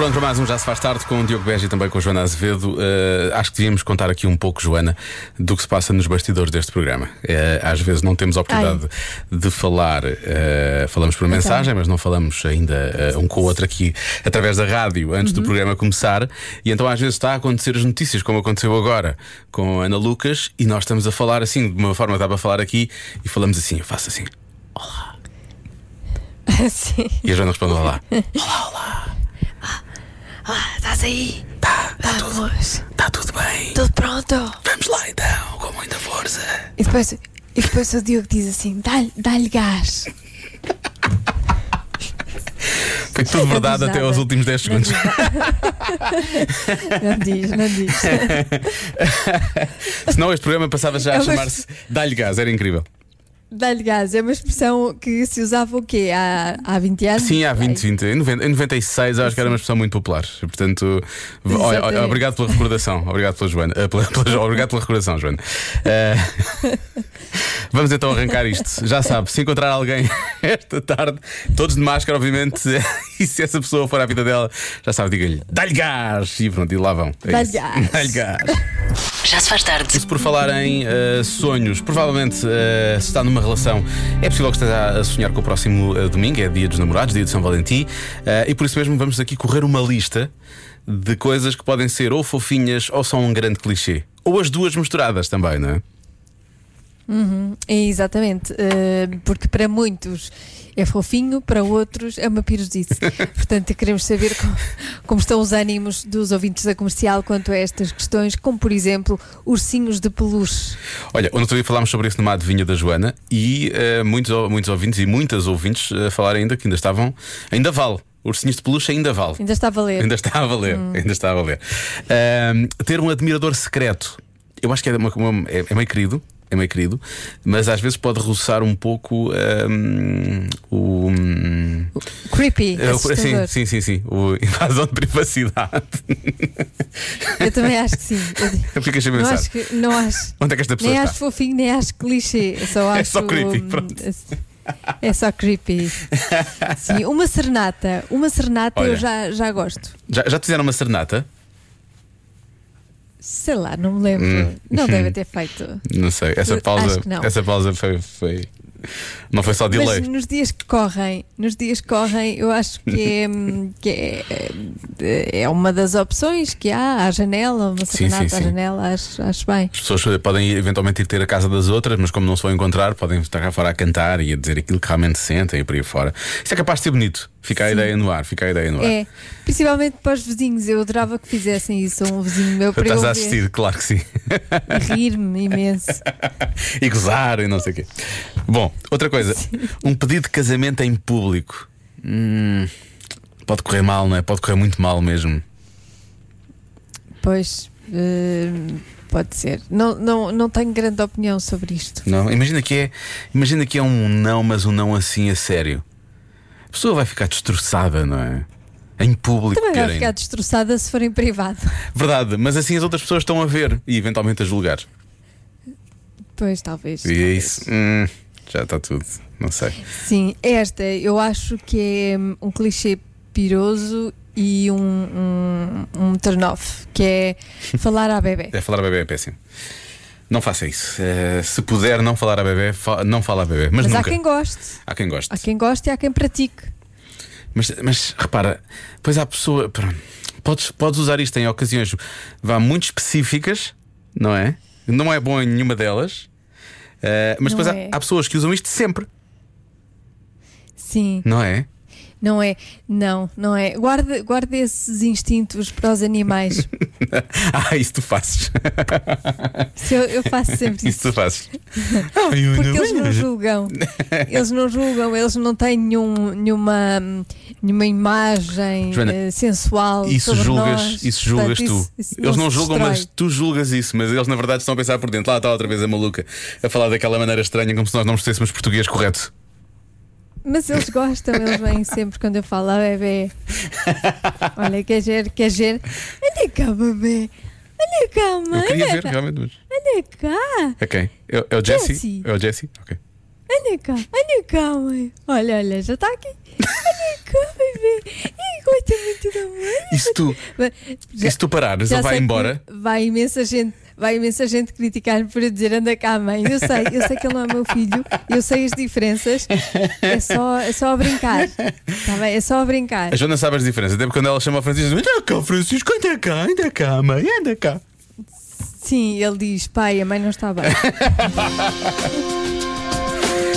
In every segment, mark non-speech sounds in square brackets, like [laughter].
pronto para mais um Já Se Faz Tarde com o Diogo Beja e também com a Joana Azevedo. Uh, acho que devíamos contar aqui um pouco, Joana, do que se passa nos bastidores deste programa. Uh, às vezes não temos a oportunidade de, de falar, uh, falamos por mensagem, mas não falamos ainda um com o outro aqui através da rádio antes uhum. do programa começar. E então às vezes está a acontecer as notícias, como aconteceu agora com a Ana Lucas, e nós estamos a falar assim, de uma forma que dá para falar aqui, e falamos assim, eu faço assim. Olá. [laughs] Sim. E a Joana responde: Olá. [laughs] Olá, olá. Ah, estás aí? Tá, tá tudo, tá tudo bem. Tudo pronto? Vamos lá então, com muita força. E depois, e depois o Diogo diz assim: dá-lhe dá gás. Foi tudo verdade até aos últimos 10 segundos. Não diz, não diz. [laughs] Senão este programa passava já a é chamar-se Dá-lhe gás, era incrível. Dá-lhe gás, é uma expressão que se usava o quê? Há, há 20 anos? Sim, há 20, 20. Em, 90, em 96 eu acho que era uma expressão muito popular. Portanto, olha, obrigado pela recordação. Obrigado pela Joana. Uh, pela, pela, obrigado pela recordação, Joana. Uh, [laughs] vamos então arrancar isto. Já sabe, se encontrar alguém [laughs] esta tarde, todos de máscara, obviamente, [laughs] e se essa pessoa for à vida dela, já sabe, diga-lhe, dá-lhe gás! E pronto, e lá vão. É dá-lhe gás. Dá-lhe gás. Já se faz tarde. Isso por falar em uh, sonhos, provavelmente uh, se está numa relação, é possível que esteja a sonhar com o próximo uh, domingo, é dia dos namorados, dia de São Valentim, e por isso mesmo vamos aqui correr uma lista de coisas que podem ser ou fofinhas ou são um grande clichê. Ou as duas misturadas também, não é? Uhum, exatamente, porque para muitos é fofinho, para outros é uma pirosice. [laughs] Portanto, queremos saber como, como, estão os ânimos dos ouvintes da comercial quanto a estas questões, como por exemplo ursinhos de peluche. Olha, ontem dia falámos sobre isso numa adivinha da Joana e uh, muitos, muitos ouvintes e muitas ouvintes uh, falaram ainda que ainda estavam, ainda vale. Ursinhos de peluche ainda vale. Ainda está a valer. Ainda está a valer. Hum. Ainda está a valer. Uh, ter um admirador secreto. Eu acho que é, uma, uma, é, é meio querido é meio querido, mas às vezes pode roçar um pouco um, o. Um, creepy. É, sim, sim, sim, sim. O invasão de privacidade. Eu também acho que sim. [laughs] Eu fico a pensar. Não acho, que, não acho. Onde é que esta pessoa nem está? acho fofinho, nem acho clichê. Só acho, é só creepy, pronto. É só creepy. Sim, uma serenata. Uma serenata Olha, eu já, já gosto. Já, já te fizeram uma serenata? Sei lá, não me lembro. Hum. Não deve [laughs] ter feito. Não sei. Essa pausa, essa pausa foi, foi, não foi só delay. Mas nos dias que correm, nos dias que correm, eu acho que é, [laughs] que é, é uma das opções que há à janela, uma serenata à janela, acho, acho bem. As pessoas podem eventualmente ir ter a casa das outras, mas como não se vão encontrar, podem estar cá fora a cantar e a dizer aquilo que realmente sentem e por aí fora. Isso é capaz de ser bonito. Fica a ideia no ar, fica a ideia no ar. É, principalmente para os vizinhos. Eu adorava que fizessem isso a um vizinho meu para Estás a assistir, claro que sim. Rir-me imenso. [laughs] e gozar e não sei o quê. Bom, outra coisa, sim. um pedido de casamento em público. Hum, pode correr mal, não é? Pode correr muito mal mesmo. Pois. Uh, pode ser. Não, não, não tenho grande opinião sobre isto. Não, imagina que é, imagina que é um não, mas um não assim a sério. A pessoa vai ficar destroçada, não é? Em público. Também vai ficar destroçada se for em privado. [laughs] Verdade, mas assim as outras pessoas estão a ver e eventualmente a julgar. Pois, talvez. E é isso. Hum, já está tudo. Não sei. Sim, esta eu acho que é um clichê piroso e um, um, um turn off, que é falar à bebê. É falar à bebê é péssimo. Não faça isso. Uh, se puder não falar a bebê, fa não fala a bebê. Mas, mas há quem goste. Há quem goste. Há quem goste e há quem pratique. Mas, mas repara, pois há pessoa. Podes, podes usar isto em ocasiões vá, muito específicas, não é? Não é bom em nenhuma delas. Uh, mas não depois é. há, há pessoas que usam isto sempre. Sim. Não é? Não é, não, não é. Guarda, guarda esses instintos para os animais. [laughs] ah, isso tu fazes. Isso eu, eu faço sempre isso. Isso tu fazes. [laughs] Porque eles não julgam. Eles não julgam, eles não têm nenhum, nenhuma, nenhuma imagem Joana, uh, sensual. Isso sobre julgas, nós. isso julgas Portanto, tu. Isso, isso eles não, não julgam, destrói. mas tu julgas isso. Mas eles na verdade estão a pensar por dentro. Lá está outra vez a maluca a falar daquela maneira estranha, como se nós não percebêssemos português correto. Mas eles gostam, eles vêm sempre quando eu falo ah, bebê. Olha, quer ver, quer ver? Olha cá, bebê. Olha cá, mãe. Eu queria ver, realmente. Mas... Olha cá. É quem? É, é o Jesse? É o Jesse? Ok. Olha cá, olha cá, mãe. Olha, olha, já está aqui. Ai, gosta muito da mãe. E se tu, já- e se tu parares, ele vai embora. Vai imensa gente. Vai imensa gente criticar-me por eu dizer anda cá, mãe. Eu sei, eu sei que ele não é meu filho, eu sei as diferenças. É só, é só a brincar. Tá bem? É só a brincar. A Joana sabe as diferenças, até porque quando ela chama o Francisco, diz: Anda cá, Francisco, anda cá, anda cá, mãe, anda cá. Sim, ele diz, pai, a mãe não está bem. [laughs]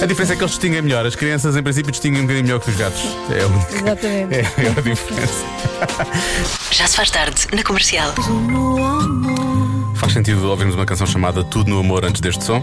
A diferença é que eles distinguem melhor. As crianças, em princípio, distinguem um bocadinho melhor que os gatos. É a única. Exatamente. [laughs] É a maior diferença. Já se faz tarde na comercial. Faz sentido ouvirmos uma canção chamada Tudo no Amor antes deste som?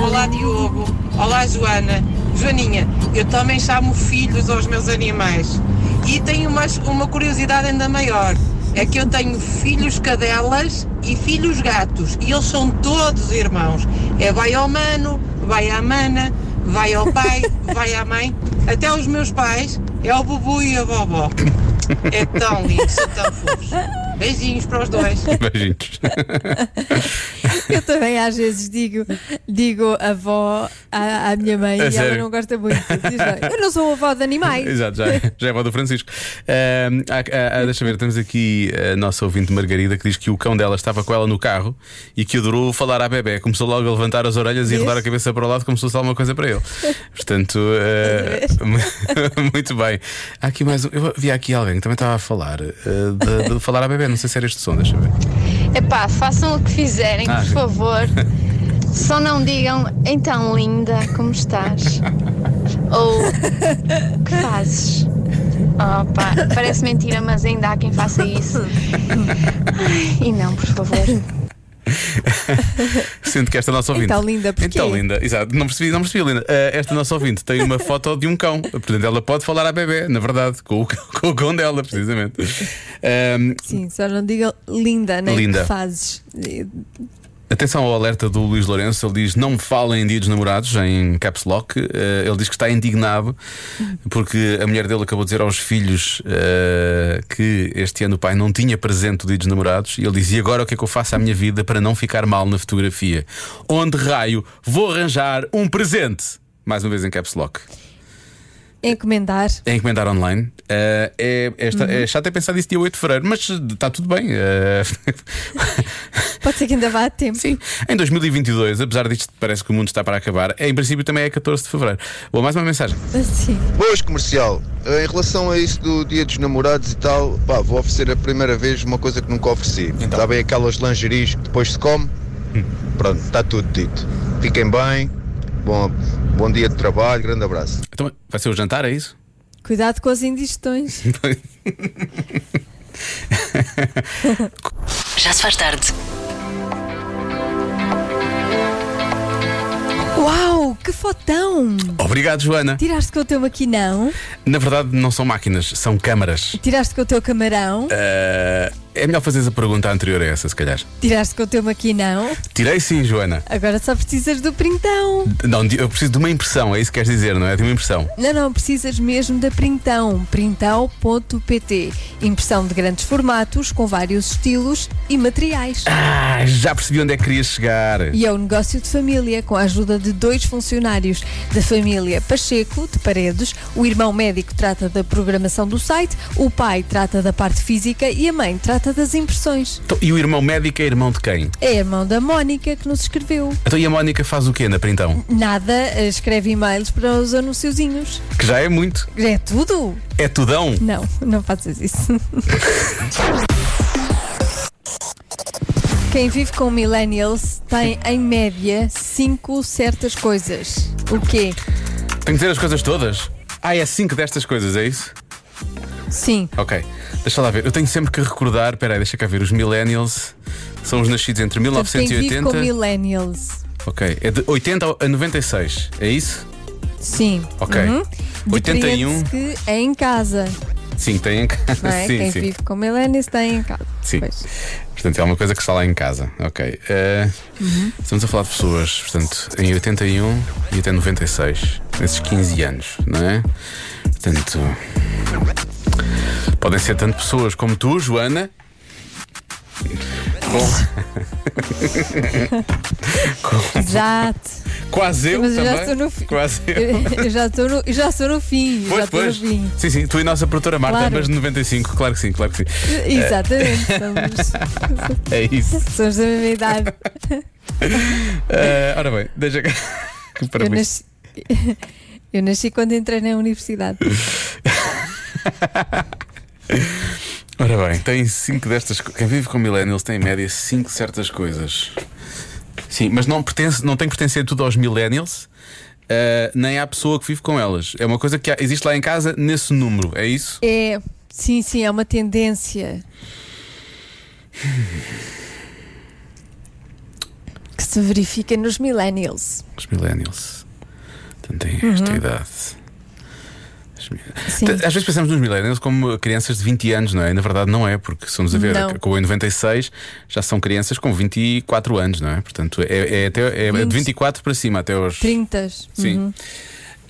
Olá Diogo, olá Joana. Joaninha, eu também chamo filhos aos meus animais. E tenho uma, uma curiosidade ainda maior. É que eu tenho filhos cadelas e filhos gatos. E eles são todos irmãos. É vai ao mano, vai à mana, vai ao pai, [laughs] vai à mãe. Até os meus pais é o bubu e a vovó. É tão lindo, são tão fofos. Beijinhos para os dois. [laughs] Beijinhos. [laughs] [laughs] Eu também às vezes digo, digo avó à, à minha mãe A e ela sério? não gosta muito. Diz, "Olha, eu não sou avó de animais. [laughs] Exato, já, já é avó do Francisco. Há- há- deixa ver, temos aqui a nossa ouvinte Margarida que diz que o cão dela estava com ela no carro e que adorou falar à bebê. Começou logo a levantar as orelhas e a rodar a cabeça para o lado como se fosse alguma coisa para ele. Portanto, ah, [laughs] muito bem. Há aqui mais um. Eu vi aqui alguém que também estava a falar ah, de, de falar à bebê. Não sei se era este som, deixa ver. Epá, façam o que fizerem, Ah, por favor. [laughs] Só não digam, então linda, como estás? Ou que fazes? Oh, pá, parece mentira, mas ainda há quem faça isso. Ai, [laughs] e não, por favor. [laughs] Sinto que esta nossa ouvinte. Então, linda, porquê? Então, linda, exato. Não percebi, não percebi, linda. Ah, esta nossa ouvinte tem uma foto de um cão. Portanto, ela pode falar à bebê, na verdade, com o, [laughs] com o cão dela, precisamente. Ahm, Sim, só não diga linda, nem Linda. que fazes. Atenção ao alerta do Luís Lourenço, ele diz não falem em dia dos namorados em caps lock. Eh, ele diz que está indignado porque a mulher dele acabou de dizer aos filhos eh, que este ano o pai não tinha presente dia dos namorados e ele diz: E agora o que é que eu faço à minha vida para não ficar mal na fotografia? Onde raio vou arranjar um presente? Mais uma vez em caps lock. Encomendar. É encomendar online. Eh, é, esta, é chato é pensar nisso dia 8 de fevereiro, mas está tudo bem. Eh, [laughs] Pode ser que ainda vá a tempo. Sim, em 2022, apesar disto parece que o mundo está para acabar, em princípio também é 14 de fevereiro. Bom, mais uma mensagem. Sim. Boas comercial. Eh, Em relação a isso do dia dos namorados e tal, pá, vou oferecer a primeira vez uma coisa que nunca ofereci. Então. Sabem aquelas lingeries que depois se come? Pronto, está tudo dito. Fiquem bem, bom, bom dia de trabalho, grande abraço. Então, vai ser o jantar, é isso? Cuidado com as indigestões. [laughs] Já se faz tarde. Uau, que fotão! Obrigado, Joana. Tiraste com o teu maquinão, Na verdade, não são máquinas, são câmaras. tiraste com o teu camarão, Eh, é melhor fazeres a pergunta anterior a essa, se calhar. tiraste com o teu maquinão, Tirei sim, Joana. agora só precisas do printão. Não, eu preciso de uma impressão, é isso que queres dizer, não é? De uma impressão. Não, não, precisas mesmo da Printão, printão.pt. Impressão de grandes formatos, com vários estilos e materiais. Ah, já percebi onde é que querias chegar. E é um negócio de família, com a ajuda de dois funcionários da família Pacheco, de Paredes. O irmão médico trata da programação do site, o pai trata da parte física e a mãe trata das impressões. Então, e o irmão médico é irmão de quem? É irmão da Mónica que nos escreveu. Então, e a Mónica faz o quê na printão? Nada, eh, escreve e-mails para os anunciozinhos. Que já é muito. É tudo? É tudão. Não, não faças isso. [laughs] Quem vive com millennials tem, em média, cinco certas coisas. O quê? Tenho que dizer as coisas todas. Ah, é cinco destas coisas, é isso? Sim. Ok, deixa lá ver. Eu tenho sempre que recordar. Peraí, deixa cá ver. Os millennials são os nascidos entre Portanto, quem vive 1980. com millennials. Ok, é de 80 a 96, é isso? Sim. Ok. Uhum. 81. Depreende-se que é em casa. Sim, tem em casa. Não é? [laughs] sim, Quem sim. vive com millennials tem em casa. Sim. Pois. Portanto, é uma coisa que está lá em casa. Ok. Eh, Uhum. Estamos a falar de pessoas, portanto, em 81 e até 96, nesses 15 anos, não é? Portanto, podem ser tanto pessoas como tu, Joana. Com, com, Exato. Quase eu Mas eu também. já estou no fim. Quase eu. [laughs] Eu, já estou no, já estou no fim. já Pois, estou pois. no fim. Sim, sim, tu e a nossa produtora Marta, Claro. ambas de 95, claro que sim, claro que sim. Exatamente. Somos, [laughs] É isso. somos da mesma idade. [laughs] Eh, ora bem, deixa cá. Que Eu parabéns. nasci, eu nasci quando entrei na universidade. [laughs] Ora bem, tem cinco destas Quem vive com millennials tem em média cinco certas coisas. Sim, mas não, pertence, não tem que pertencer tudo aos millennials, eh, nem à pessoa que vive com elas. É uma coisa que há- existe lá em casa nesse número, é isso? É, sim, sim, é uma tendência. Que se verifica nos millennials. Os millennials. Portanto, têm esta idade. Sim. T- Às vezes pensamos nos millennials como crianças de 20 anos, não é? Na verdade não é, porque se formos a ver, Não. com o em 96 já são crianças com 24 anos, não é? Portanto, é, é, até, é de 20. 24 para cima, até aos. 30. Sim. Uhum.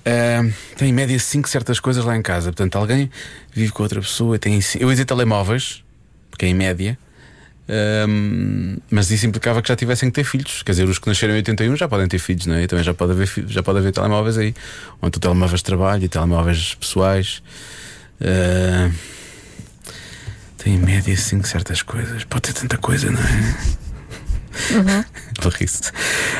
Ah, tem em média 5 certas coisas lá em casa. Portanto, alguém vive com outra pessoa tem. Eu ia dizer telemóveis, porque é em média. Ahm, mas isso implicava que já tivessem que ter filhos. Quer dizer, os que nasceram em 81 já podem ter filhos, não é? Também já pode haver, já pode haver telemóveis aí. Ou então telemóveis de trabalho e telemóveis pessoais. Ah, tem em média 5 certas coisas. Pode ter tanta coisa, não é? [laughs] Barrice.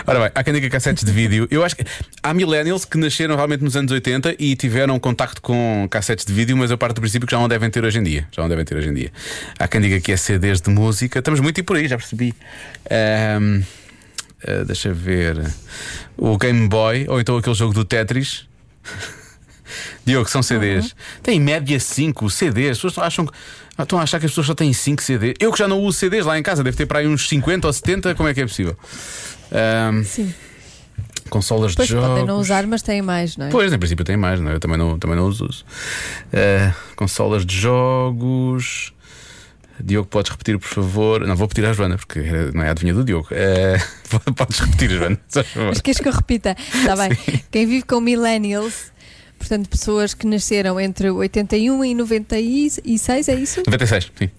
Ora bem, há quem diga cassetes de vídeo. Eu acho que há millennials que nasceram realmente nos anos 80 e tiveram contacto com cassetes de vídeo, mas eu parto do princípio que já não devem ter hoje em dia. Já não devem ter hoje em dia. Há quem diga que é CDs de música. Estamos muito e por aí, já percebi. Ahm, ah, deixa ver. O Game Boy, ou então aquele jogo do Tetris. [laughs] Diogo, são CDs. Tem em média 5 CDs. As pessoas acham que. Ah, Estão a achar que as pessoas só têm 5 CDs. Eu que já não uso CDs lá em casa, deve ter para aí uns 50 ou 70. Como é que é possível? Ahm, Sim. consolas Pois de jogos. podem não usar, mas têm mais, não é? Pois, em princípio tem mais, não é? Eu também não, também não os uso. Ah, consolas de jogos. Diogo, podes repetir, por favor? Não, vou pedir à Joana, porque não é a adivinha do Diogo. Ah, [laughs] podes repetir, Joana. Mas queres que eu repita? Está bem. Quem vive com millennials, portanto, pessoas que nasceram entre 81 e 96, é isso? 96, sim.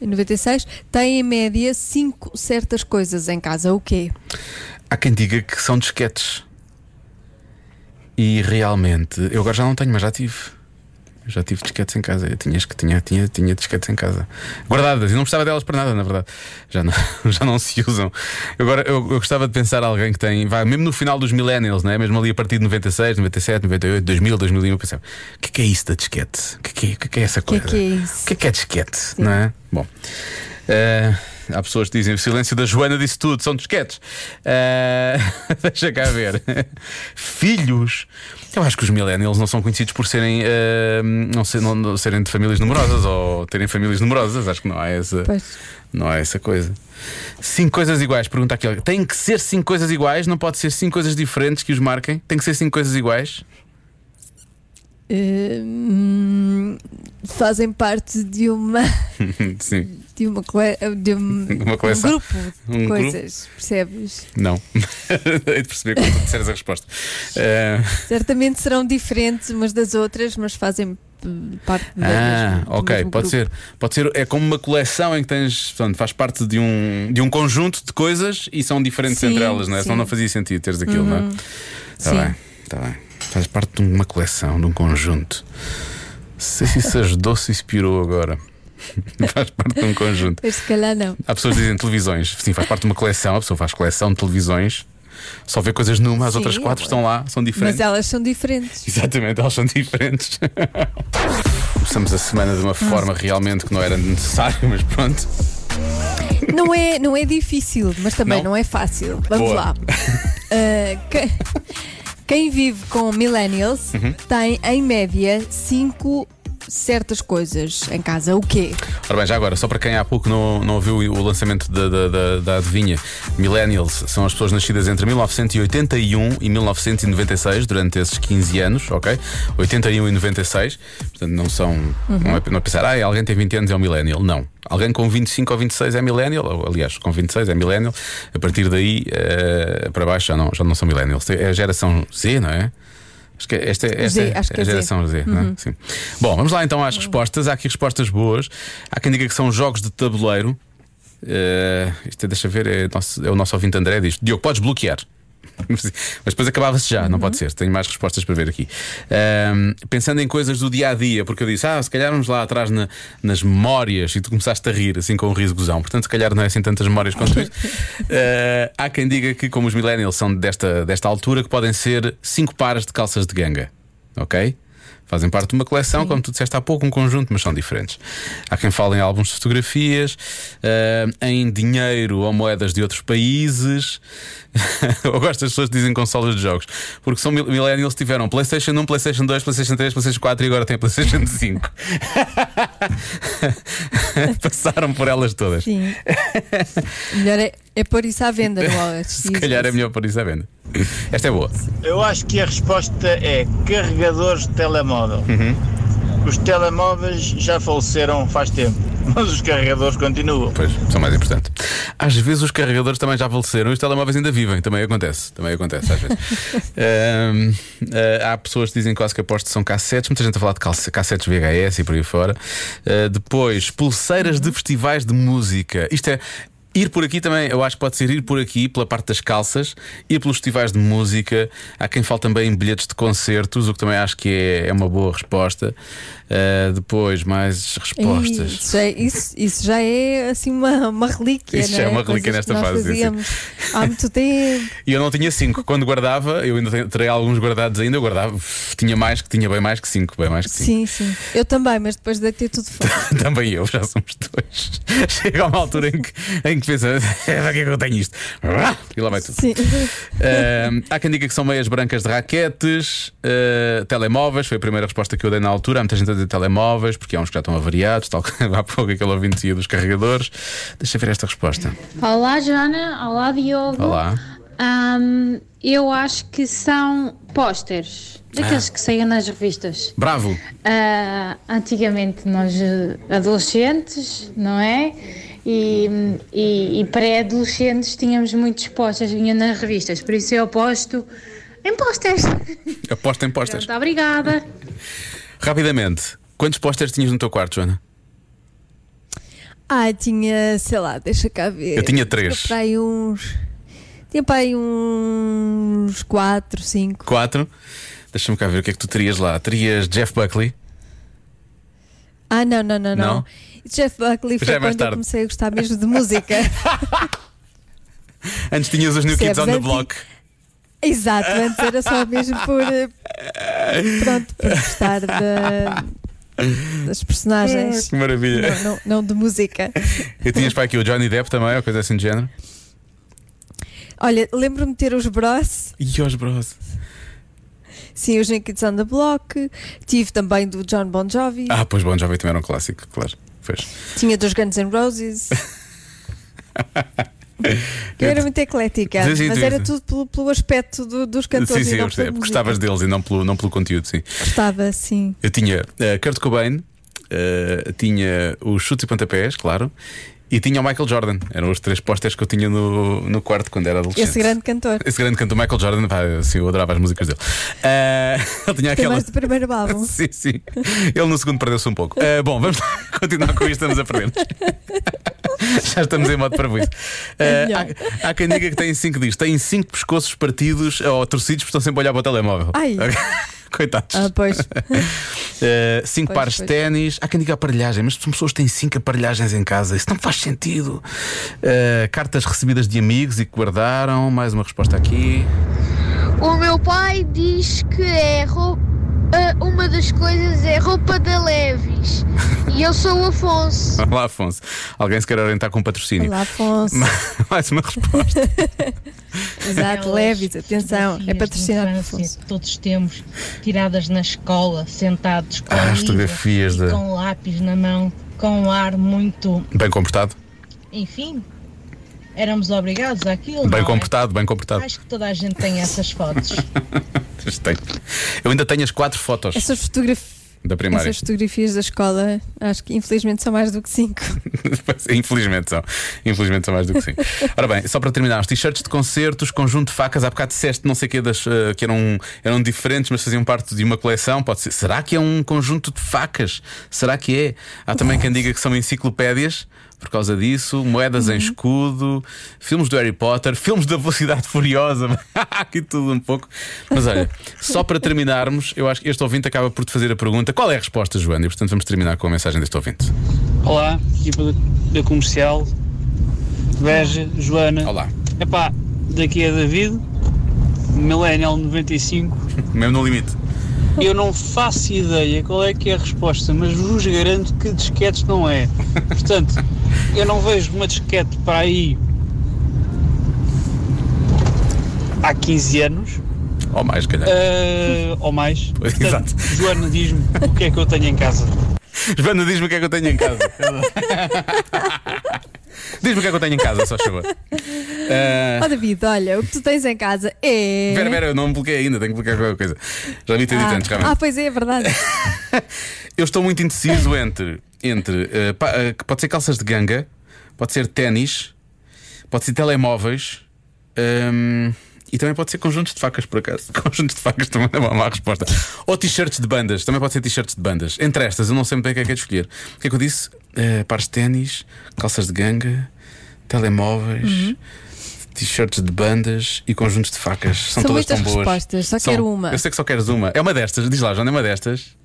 Em 96, têm em média 5 certas coisas em casa. O quê? Há quem diga que são disquetes. E realmente, eu agora já não tenho, mas já tive. Eu já tive disquetes em casa. Eu tinha, tinha, tinha, tinha disquetes em casa. Guardadas. E não gostava delas para nada, na verdade. Já não, [laughs] já não se usam. Agora, eu, eu gostava de pensar alguém que tem. Vai, mesmo no final dos millennials, não é? mesmo ali a partir de 96, 97, 98, 2000, 2001, eu pensava: o que é, que é isso da disquete? O que é, que é, o que é, que é essa O que é coisa? que é isso? O que é que é disquete? Não é? Bom. eh, há pessoas que dizem o silêncio da Joana disse tudo, são disquetes. Eh, [laughs] deixa cá ver. Filhos. Eu acho que os millennials não são conhecidos por serem eh, não, ser- não- não serem de famílias numerosas ou terem famílias numerosas. Acho que não há essa, Pois. não há essa coisa. Cinco coisas iguais, pergunta aqui. Tem que ser cinco coisas iguais, não pode ser cinco coisas diferentes que os marquem. Tem que ser cinco coisas iguais. Hum, fazem parte de uma [laughs] Sim. De uma, cole- de um, [laughs] Uma coleção. um grupo de Um coisas, percebes? Não. [laughs] Hei de perceber quando disseres a resposta. Eh, Certamente serão diferentes umas das outras, mas fazem parte da Ah, mesmo- ok, mesmo pode grupo. ser. Pode ser, é como uma coleção em que tens, portanto, faz parte de um, de um conjunto de coisas e são diferentes Sim, entre elas, não é? Senão não fazia sentido teres aquilo, não é? Está Sim. bem, está bem. Faz parte de uma coleção, de um conjunto. Sei se isso ajudou, se isso piorou agora. [laughs] faz parte de um conjunto. Mas se calhar não. Há pessoas que dizem televisões. Sim, faz parte de uma coleção. A pessoa faz coleção de televisões. Só vê coisas numa, as Sim, outras quatro estão lá, são diferentes. Mas elas são diferentes. [laughs] Exatamente, elas são diferentes. Começamos a semana de uma forma realmente que não era necessário, mas pronto. Não é, não é difícil, mas também Não? não, é fácil. Vamos Boa. lá. [laughs] Ah, que- quem vive com millennials Uhum. tem, em média, cinco certas coisas em casa. O quê? Ora bem, já agora, só para quem há pouco não, não ouviu o lançamento da, da, da, da adivinha, Millennials são as pessoas nascidas entre 1981 e 1996, durante esses 15 anos, ok? 81 e 96, portanto não são. Não, é, não é pensar, ah, alguém tem 20 anos é um Millennial. Não. Alguém com 25 ou 26 é Millennial, ou, aliás, com 26 é Millennial. A partir daí eh, para baixo já não, já não são Millennials. É a geração Z, não é? Acho que esta, esta Z, é acho que a é Z. geração Z, não é? Sim. Bom, vamos lá então às respostas. Há aqui respostas boas. Há quem diga que são jogos de tabuleiro. Eh, isto é, deixa ver, é, nosso- é o nosso ouvinte André diz: Diogo, podes bloquear. Mas depois acabava-se já, não pode ser. Tenho mais respostas para ver aqui. Ahm, pensando em coisas do dia a dia, porque eu disse, ah, se calhar vamos lá atrás na- nas memórias e tu começaste a rir, assim com um riso gozão. Portanto, se calhar não é assim tantas memórias quanto isso. [laughs] Ah, há quem diga que, como os millennials são desta, desta altura, que podem ser cinco pares de calças de ganga. Ok? Fazem parte de uma coleção, como tu disseste há pouco, um conjunto, mas são diferentes. Há quem fale em álbuns de fotografias, ah, em dinheiro ou moedas de outros países. [laughs] Eu gosto das pessoas que dizem consolas de jogos, porque são mil- millennials que tiveram PlayStation 1, PlayStation 2, PlayStation 3, PlayStation 4 e agora têm PlayStation 5. [laughs] [laughs] Passaram por elas todas. Sim. melhor é, é pôr isso à venda [laughs] no. Se calhar é melhor por isso à venda. Esta é boa. Eu acho que a resposta é carregadores de telemóvel. Os telemóveis já faleceram faz tempo, mas os carregadores continuam. Pois, são mais importantes. Às vezes os carregadores também já faleceram e os telemóveis ainda vivem. Também acontece. Também acontece às vezes. [laughs] Ahm, ah, há pessoas que dizem quase que aposto que são cassetes. Muita gente a falar de cassetes VHS e por aí fora. Ah, depois, pulseiras de festivais de música. Isto é. Ir por aqui também, eu acho que pode ser ir por aqui, pela parte das calças, ir pelos festivais de música. Há quem fale também em bilhetes de concertos, o que também acho que é, é uma boa resposta. Ah, depois, mais respostas. Isso, já é- isso, isso já é assim uma, uma relíquia. Isso não já é uma Coisas relíquia que nesta fase, sim. Fazíamos há muito tempo. [laughs] E eu não tinha cinco. Quando guardava, eu ainda terei alguns guardados ainda, eu guardava, tinha mais que tinha bem mais que cinco, bem mais que cinco. Sim, sim. Eu também, mas depois deitei tudo [laughs] fora. Também eu, já somos dois. [laughs] Chega a uma altura em que, em que pensa, "É, para que é que eu tenho isto? E lá vai tudo. Sim. Ahm, há quem diga que são meias brancas de raquetes, ah, telemóveis, foi a primeira resposta que eu dei na altura. Há muita gente a dizer telemóveis, porque há uns que já estão avariados, tal [laughs] como há pouco aquele ouvinte dos carregadores. Deixa eu ver esta resposta. Olá, Joana. Olá, Diogo. Olá. Ahm, eu acho que são pósteres, daqueles que saíam nas revistas. Bravo! Ah, antigamente, nós adolescentes, não é? E, e- e pré-adolescentes tínhamos muitos pósteres vinham nas revistas, por isso eu aposto em pósteres. [laughs] Aposta em postas. Pronto, obrigada. Rapidamente, quantos pósteres tinhas no teu quarto, Joana? Ah, tinha, sei lá, deixa cá ver. Eu tinha três. Tinha para aí uns. Tinha para aí uns 4, 5. Quatro. Deixa-me cá ver o que é que tu terias lá. Terias Jeff Buckley. Ah, não, não, não, não. Não? Jeff Buckley Já foi é mais quando eu tarde. comecei a gostar mesmo de música. [laughs] Antes tinhas os New Kids on the Antes- Block. Exato, antes era só mesmo por. eh, Pronto, por gostar da- das personagens. Que maravilha. Não, não, não de música. E tinhas para aqui o Johnny Depp também, ou coisa assim de género. Olha, lembro-me de ter os Bros. E os bros. Sim, os New Kids on the Block. Tive também do John Bon Jovi. Ah, pois bom, já também era um clássico, claro. Pois. Tinha dos Guns N' Roses. [laughs] Eu era muito eclética, Sim, sim, mas sim, era tudo pelo, pelo aspecto do- dos cantores sim, sim, e não eu pela. Gostavas deles e não pelo, não pelo conteúdo, sim. Gostava, sim. Eu tinha eh, Kurt Cobain, eh, tinha os chutes e pontapés, claro, e tinha o Michael Jordan. Eram os três pósteres que eu tinha no, no quarto quando era adolescente. Esse grande cantor. Esse grande cantor, Michael Jordan, pá, assim, eu adorava as músicas dele. [laughs] Eh, ele tinha Tem aquela. mais do primeiro álbum. [laughs] Sim, sim. Ele no segundo perdeu-se um pouco. Eh, bom, vamos [laughs] continuar com isto, estamos a perder. Já estamos em modo para isso. Melhor. há, há quem diga que tem cinco dias, têm cinco pescoços partidos ou torcidos porque estão sempre a olhar para o telemóvel. Ai. Coitados. Ah, pois. Uh, [laughs] cinco Pois, pares de ténis. Há quem diga aparelhagem, mas são pessoas que têm cinco aparelhagens em casa. Isso não faz sentido. Uh, cartas recebidas de amigos e que guardaram. Mais uma resposta aqui. O meu pai diz que é roupa, uma das coisas é roupa da Levis. E eu sou o Afonso. [laughs] Olá, Afonso. Alguém se quer orientar com patrocínio. Olá, Afonso. [laughs] Mais uma resposta. [laughs] Exato, leves, atenção. É fotografias patrocinado de por infância Afonso. que todos temos tiradas na escola, sentados com Ah, fotografias e da- com lápis na mão, com um ar muito, Bem comportado. enfim, éramos obrigados àquilo. Bem não é? comportado, bem comportado. Acho que toda a gente tem essas fotos. [laughs] Eu ainda tenho as quatro fotos Essas fotografias. da primária. Essas fotografias da escola, acho que infelizmente são mais do que cinco. [laughs] Infelizmente são. Infelizmente são mais do que sim. Ora bem, só para terminar, os t-shirts de concertos, conjunto de facas, há bocado disseste não sei o que das eh, que eram, eram diferentes, mas faziam parte de uma coleção. Pode ser. Será que é um conjunto de facas? Será que é? Há também quem diga que são enciclopédias. Por causa disso, moedas Uhum. em escudo, filmes do Harry Potter, filmes da Velocidade Furiosa, [laughs] aqui tudo um pouco. Mas olha, só para terminarmos, eu acho que este ouvinte acaba por te fazer a pergunta: qual é a resposta, Joana? E portanto vamos terminar com a mensagem deste ouvinte. Olá, equipa da, da comercial, Veja, Joana. Olá. Epá, daqui é David, Millennial 95. [laughs] Mesmo no limite. [laughs] Eu não faço ideia qual é que é a resposta, mas vos garanto que disquetes não é. Portanto, eu não vejo uma disquete para aí há 15 anos. Ou mais, calhar. eh, ou mais. [laughs] Portanto, Exato. Joana, diz-me o que é que eu tenho em casa. Joana, diz-me o que é que eu tenho em casa. [laughs] diz-me o que é que eu tenho em casa, só favor. Ah, [laughs] Ó David, olha, o que tu tens em casa é. Espera, espera, eu não me bloqueei ainda, tenho que bloquear qualquer coisa. Já me ter dito ah, antes, realmente. ah, pois é, é verdade. [laughs] Eu estou muito indeciso entre, entre pa- que pode ser calças de ganga, pode ser ténis, pode ser telemóveis hum, e também pode ser conjuntos de facas, por acaso. [laughs] Conjuntos de facas também é uma má resposta. Ou t-shirts de bandas, também pode ser t-shirts de bandas. Entre estas, eu não sei muito bem o que é que é de escolher. O que é que eu disse? Eh, pares de ténis, calças de ganga, telemóveis. Uhum. T-shirts de bandas e conjuntos de facas. São, São todas tão boas. respostas, só São- quero uma. Eu sei que só queres uma. É uma destas. Diz lá, Joana, é uma destas.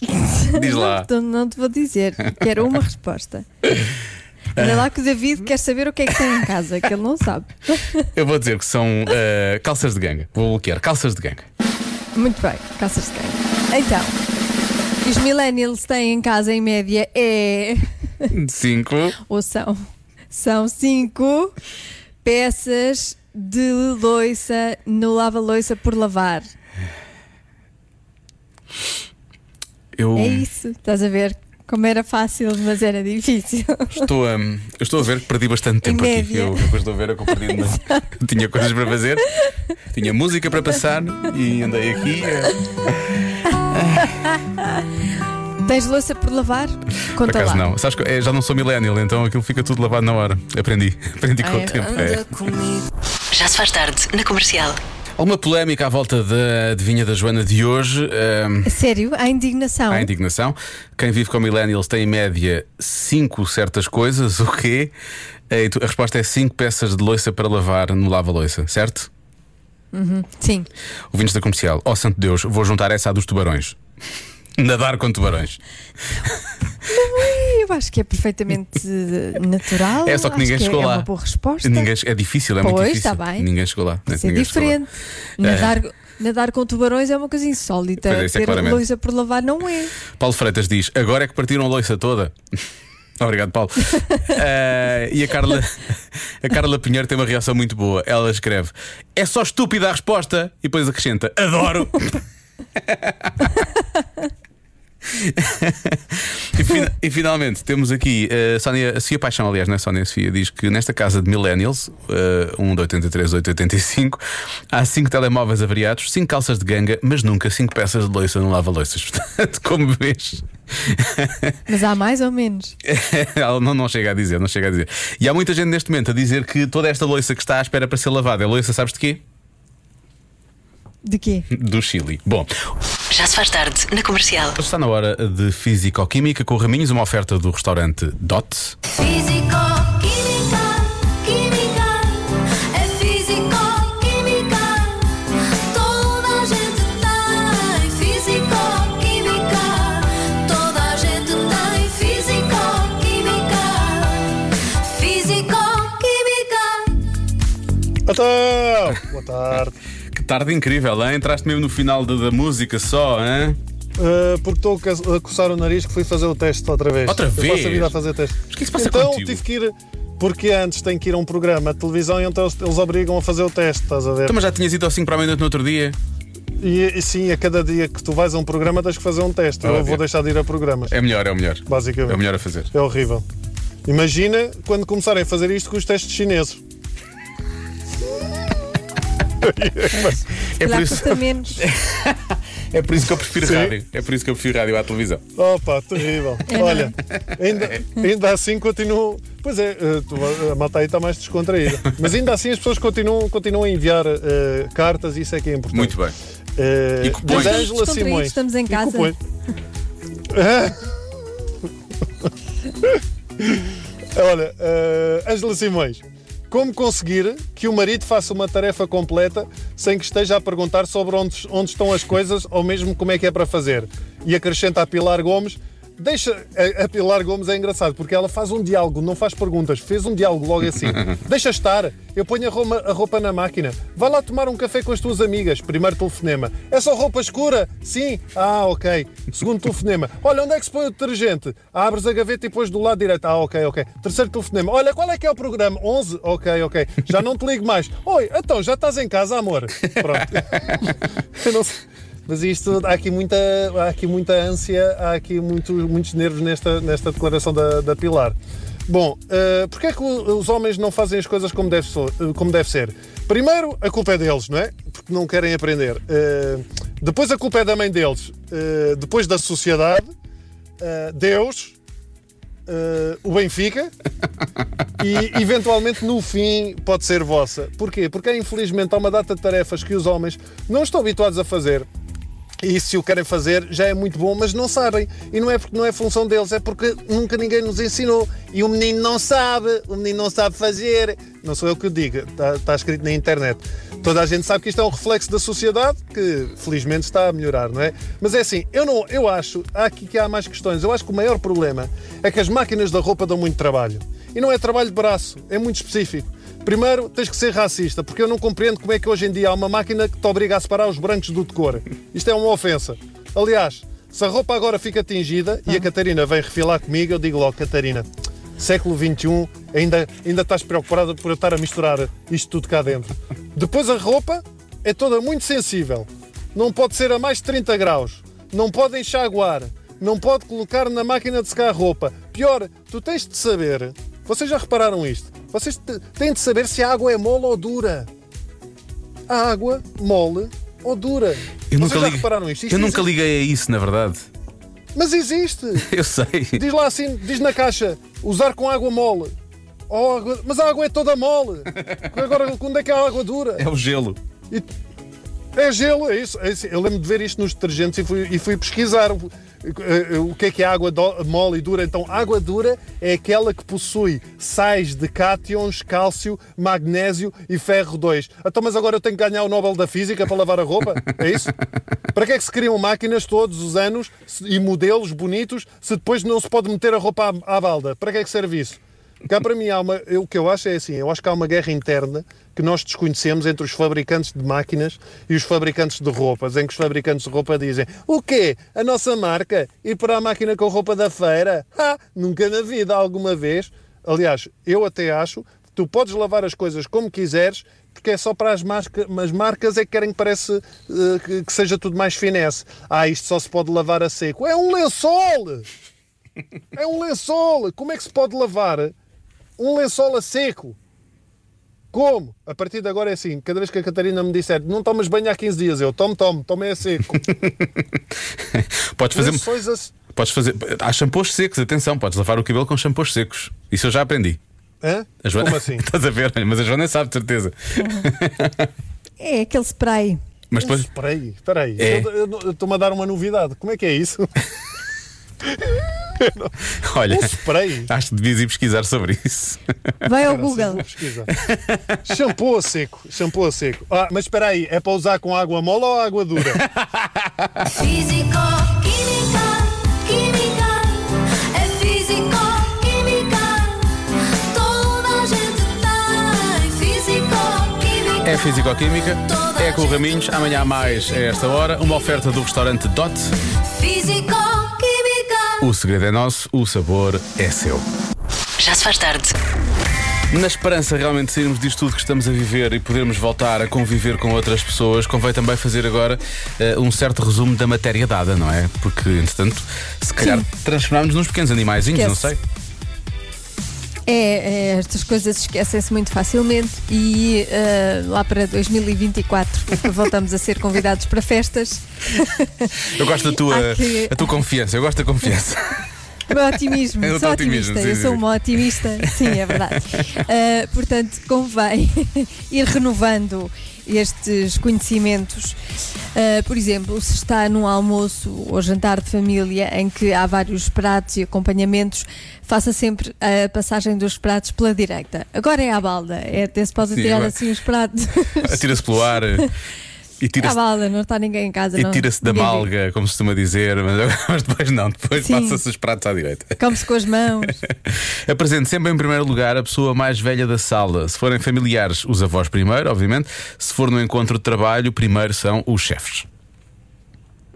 [laughs] Diz lá. Não, não te vou dizer. Quero uma resposta. [laughs] Olha lá que o David quer saber o que é que tem em casa, que ele não sabe. Eu vou dizer que são eh, calças de ganga. Vou bloquear. Calças de ganga. Muito bem, calças de quem? Então, o que os millennials têm em casa em média é. Cinco. ou são? São cinco peças de loiça no lava-loiça por lavar. Eu É isso, estás a ver? Como era fácil, mas era difícil. estou a, eu estou a ver que perdi bastante tempo aqui. Eu, eu estou a ver é que eu perdi. [laughs] eu [laughs] tinha coisas para fazer, tinha música para passar e andei aqui. eh, Tens louça por lavar? Por Conta acaso lá. não. Sabes que eh, já não sou millennial, então aquilo fica tudo lavado na hora. Aprendi. [laughs] Aprendi com Ah, o é? tempo. é. Já se faz tarde na comercial. Alguma polémica à volta da adivinha da Joana de hoje. ehm, Sério? Há indignação? Há indignação. Quem vive com millennials tem em média 5 certas coisas. [laughs] O quê? Eh, A resposta é 5 peças de louça para lavar no lava-louça, certo? Uhum, Sim. Ouvintes da comercial. Oh, santo Deus, vou juntar essa à dos tubarões. [laughs] Nadar com tubarões. Eu acho que é perfeitamente [laughs] natural. É só que ninguém é- chegou é lá. uma boa resposta. Ninguém- é difícil, é muito Pois, difícil. está bem. Ninguém chegou lá. Isso é diferente. Nadar, nadar com tubarões é uma coisa insólita. Pois é, é Ter claramente. louça por lavar não é. Paulo Freitas diz: agora é que partiram a louça toda. [laughs] Obrigado, Paulo. Eh, e a Carla, [laughs] a Carla Pinheiro tem uma reação muito boa. Ela escreve: É só estúpida a resposta. E depois acrescenta: Adoro. E, fina- e finalmente temos aqui a Sónia, a Sofia Paixão, aliás, não é Sónia Sofia, diz que nesta casa de Millennials, eh, um de 83, 8 85, há 5 telemóveis avariados, 5 calças de ganga, mas nunca 5 peças de loiça no lava-loiças. [laughs] Portanto, como vês. Mas há mais ou menos. [laughs] Não, não chega a dizer, não chega a dizer. E há muita gente neste momento a dizer que toda esta loiça que está à espera para ser lavada é loiça, sabes de quê? De quê? Do Chile. Bom, Já se faz tarde na comercial. está na hora de Físico-Química com Raminhos, uma oferta do restaurante Dot. Físico, química, química, é físico, química. Toda a gente tem físico, química. Toda a gente tem físico, química. Físico, química. Então, boa tarde. Tarde incrível, hein? Entraste mesmo no final da, da música só, hein? Uh, porque estou a co- a coçar o nariz que fui fazer o teste outra vez. Outra Eu vez? passo a vida a fazer teste. Mas o que é que se passa então contigo? tive que ir. Porque antes tem que ir a um programa de televisão e então eles, obrigam a fazer o teste, estás a ver? Então, mas já tinhas ido ao 5 para a meia-noite no outro dia? E, e sim, a cada dia que tu vais a um programa tens que fazer um teste. Eu Óbvio. vou deixar de ir a programas. É melhor, é o melhor. Basicamente. É o melhor a fazer. É horrível. Imagina quando começarem a fazer isto com os testes chineses. É por, isso, custa menos. [laughs] é por isso que eu prefiro Sim. rádio. É por isso que eu prefiro rádio à televisão. Opa, terrível. É Olha, ainda, ainda assim continuam. Pois é, eh, a malta aí está mais descontraída. Mas ainda assim as pessoas continuam, continuam a enviar eh, cartas e isso é que é importante. Muito bem. Eh, E cupons. da descontraídos, Simões. estamos em casa. [laughs] [laughs] Olha, Ângela Simões. Como conseguir que o marido faça uma tarefa completa sem que esteja a perguntar sobre onde, onde estão as coisas ou mesmo como é que é para fazer? E acrescenta a Pilar Gomes. Deixa. A, a Pilar Gomes é engraçado porque ela faz um diálogo, não faz perguntas. Fez um diálogo logo assim. [laughs] Deixa estar, eu ponho a roupa, a roupa na máquina. Vai lá tomar um café com as tuas amigas. Primeiro telefonema. É só roupa escura? Sim. Ah, ok. Segundo telefonema. Olha, onde é que se põe o detergente? Abres a gaveta e pões do lado direito. Ah, ok, ok. Terceiro telefonema. Olha, qual é que é o programa? 11? Ok, ok. Já não te ligo mais. Oi, então, já estás em casa, amor? Pronto. [laughs] Eu não sei. Mas isto, há aqui muita, há aqui muita ânsia, há aqui muito, muitos nervos nesta, nesta declaração da, da Pilar. Bom, uh, porquê é que os homens não fazem as coisas como deve, so- eh, como deve ser? Primeiro, a culpa é deles, não é? Porque não querem aprender. Uh, depois, a culpa é da mãe deles. Uh, depois, da sociedade. Uh, Deus. o Benfica. [laughs] e, eventualmente, no fim, pode ser vossa. Porquê? Porque, infelizmente, há uma data de tarefas que os homens não estão habituados a fazer. E se o querem fazer já é muito bom, mas não sabem. E não é porque não é função deles, é porque nunca ninguém nos ensinou. E o menino não sabe, o menino não sabe fazer. Não sou eu que o diga, está, está escrito na internet. Toda a gente sabe que isto é um reflexo da sociedade que felizmente está a melhorar, não é? Mas é assim, eu não, eu acho, há aqui que há mais questões. Eu acho que o maior problema é que as máquinas da roupa dão muito trabalho. E não é trabalho de braço, é muito específico. Primeiro, tens que ser racista, porque eu não compreendo como é que hoje em dia há uma máquina que te obriga a separar os brancos do de cor. Isto é uma ofensa. Aliás, se a roupa agora fica tingida e a Catarina vem refilar comigo, eu digo logo, Catarina, século XXI, ainda, ainda estás preocupada por eu estar a misturar isto tudo cá dentro. Depois a roupa é toda muito sensível. Não pode ser a mais de 30 graus. Não pode enxaguar. Não pode colocar na máquina de secar roupa. Pior, tu tens de saber. Vocês já repararam isto? Vocês têm de saber se a água é mole ou dura. A água mole ou dura. Eu Vocês nunca, já liguei, repararam isto? Isto eu nunca existe. liguei a isso, na verdade. Mas existe. [laughs] Eu sei. Diz lá assim, diz na caixa, usar com água mole. Água- mas a água é toda mole. [laughs] Agora, quando é que a água dura? É o gelo. É gelo, é isso. é isso. Eu lembro de ver isto nos detergentes e fui, e fui pesquisar o, eh, o que é que é água mole e dura. Então, água dura é aquela que possui sais de cátions, cálcio, magnésio e ferro 2. Então, mas agora eu tenho que ganhar o Nobel da Física para lavar a roupa? É isso? Para que é que se criam máquinas todos os anos e modelos bonitos se depois não se pode meter a roupa à, à balda? Para que é que serve isso? Cá para mim há uma, eu- o que eu acho é assim, eu acho que há uma guerra interna que nós desconhecemos entre os fabricantes de máquinas e os fabricantes de roupas, em que os fabricantes de roupa dizem o quê? A nossa marca? Ir para a máquina com roupa da feira? Nunca na vida, alguma vez. Aliás, eu até acho que tu podes lavar as coisas como quiseres, porque é só para as, marca, as marcas é que querem que parece eh, que, que seja tudo mais finesse. Ah, isto só se pode lavar a seco. É um lençol! É um lençol! Como é que se pode lavar um lençol a seco? Como? A partir de agora é assim, cada vez que a Catarina me disser não tomas banho há 15 dias, eu tomo, tomo, tomo é a seco. [laughs] Podes fazer. Lençóis a... Podes fazer. Há shampoos secos, atenção, podes lavar o cabelo com shampoos secos. Isso eu já aprendi. Hã? A Joana... Como assim? [laughs] Estás a ver? Mas a Joana sabe, de certeza. [laughs] É aquele spray. Mas depois. Espera aí, espera aí. É. Estou-me a dar uma novidade. Como é que é isso? [laughs] Olha, Um spray? acho que devias ir pesquisar sobre isso. Vai ao Google. vou pesquisar. shampoo a seco, shampoo a seco. Ah, mas espera aí, é para usar com água mole ou água dura? [laughs] Físico, química, química, é físico, química. Toda a gente tem físico, química. É Fisicoquímica, é com o Raminhos. Amanhã há mais a esta hora. Uma oferta do restaurante Dot. Físico. O segredo é nosso, o sabor é seu. Já se faz tarde. Na esperança realmente de sairmos disto tudo que estamos a viver e podermos voltar a conviver com outras pessoas, convém também fazer agora eh, um certo resumo da matéria dada, não é? Porque, entretanto, se calhar transformámos nos pequenos animaizinhos, não sei. É, é, estas coisas esquecem-se muito facilmente e eh, lá para 2024 voltamos a ser convidados para festas. Eu gosto da tua, que- a tua confiança, eu gosto da confiança. O meu otimismo, o sou otimismo, otimista, sim, eu sou uma otimista, sim, é verdade. Uh, [laughs] portanto, convém [laughs] ir renovando estes conhecimentos. Uh, por exemplo, se está num almoço ou jantar de família em que há vários pratos e acompanhamentos, faça sempre a passagem dos pratos pela direita. Agora é à balda, é até se pode Sim, tirar agora- assim os pratos. [laughs] Atira-se pelo ar [laughs] e tira-se balda, não está ninguém em casa. e tira-se da malga, como se costuma dizer, mas, [laughs] mas depois não, depois passa-se os pratos à direita. Come-se com as mãos. [laughs] Apresente sempre em primeiro lugar a pessoa mais velha da sala. Se forem familiares, os avós primeiro, obviamente. Se for no encontro de trabalho, primeiro são os chefes.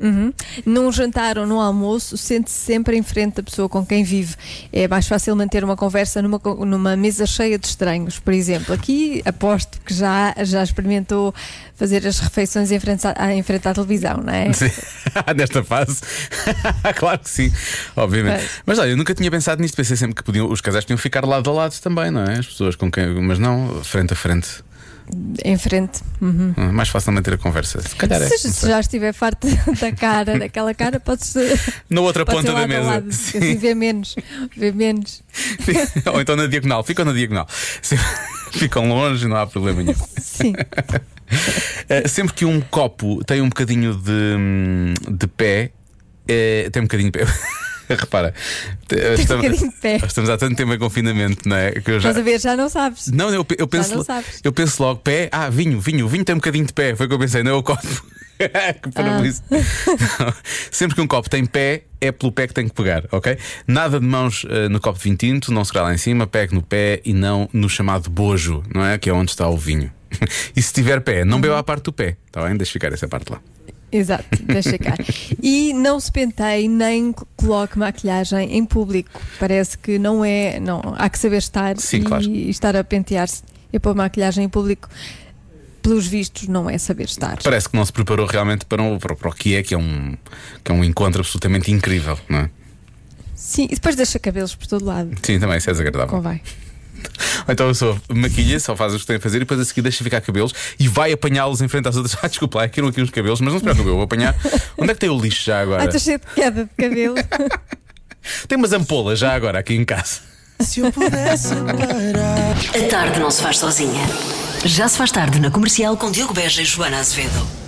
Uhum. Num jantar ou num almoço, sente-se sempre em frente da pessoa com quem vive. É mais fácil manter uma conversa numa, numa mesa cheia de estranhos, por exemplo. Aqui aposto que já, já experimentou fazer as refeições em frente à, em frente à televisão, não é? Sim. [laughs] Nesta fase, [laughs] claro que sim, obviamente. Mas olha, eu nunca tinha pensado nisto. Pensei sempre que podiam, os casais podiam ficar lado a lado também, não é? As pessoas com quem. Mas não, frente a frente. Em frente. Uhum. Mais fácil manter a conversa. Se calhar é. Se, já estiver farto [laughs] da cara, daquela cara, pode-se. Na outra pode ponta ser da mesa. lado, Sim. Assim vê menos. Vê menos. [laughs] Ou então na diagonal. Ficam na diagonal. [laughs] Ficam longe, não há problema nenhum. Sim. Eh, sempre que um copo tem um bocadinho de, hum, de pé, eh, tem um bocadinho de pé. [laughs] Repara, de pé. [laughs] estamos há tanto tempo em confinamento, não é? Que já... Estás a ver, já não sabes. Não, eu, eu penso, não sabes. eu penso logo, pé, ah, vinho, vinho, vinho tem um bocadinho de pé. Foi o que eu pensei, não é o copo. [laughs] que. Não. Sempre que um copo tem pé, é pelo pé que tem que pegar, ok? Nada de mãos eh, no copo de vinho tinto, não se lá em cima, pegue no pé e não no chamado bojo, não é? Que é onde está o vinho. e se tiver pé, não beba a parte do pé, está bem? Deixa ficar essa parte lá. Exato, deixa cá. E não se penteie nem coloque maquilhagem em público. Parece que não é. Não, há que saber estar Sim, e claro. estar a pentear-se e pôr maquilhagem em público. Pelos vistos, não é saber estar. Parece que não se preparou realmente para o, para, para o que é, que é, um, que é um encontro absolutamente incrível, não é? Sim, e depois deixa cabelos por todo lado. Sim, também, isso é desagradável. Convém. Então eu sou maquilha, só faz o que tem a fazer e depois a seguir deixa ficar cabelos e vai apanhá-los em frente às outras. [laughs] Ah, desculpa, lá, queiram aqui uns cabelos, mas não se preocupe, eu vou apanhar. Onde é que tem o lixo já Ah, agora? estou cheio de queda de cabelo. [laughs] Tem umas ampolas já agora aqui em casa. Se eu pudesse parar. A tarde não se faz sozinha. Já se faz tarde na comercial com Diogo Beja e Joana Azevedo.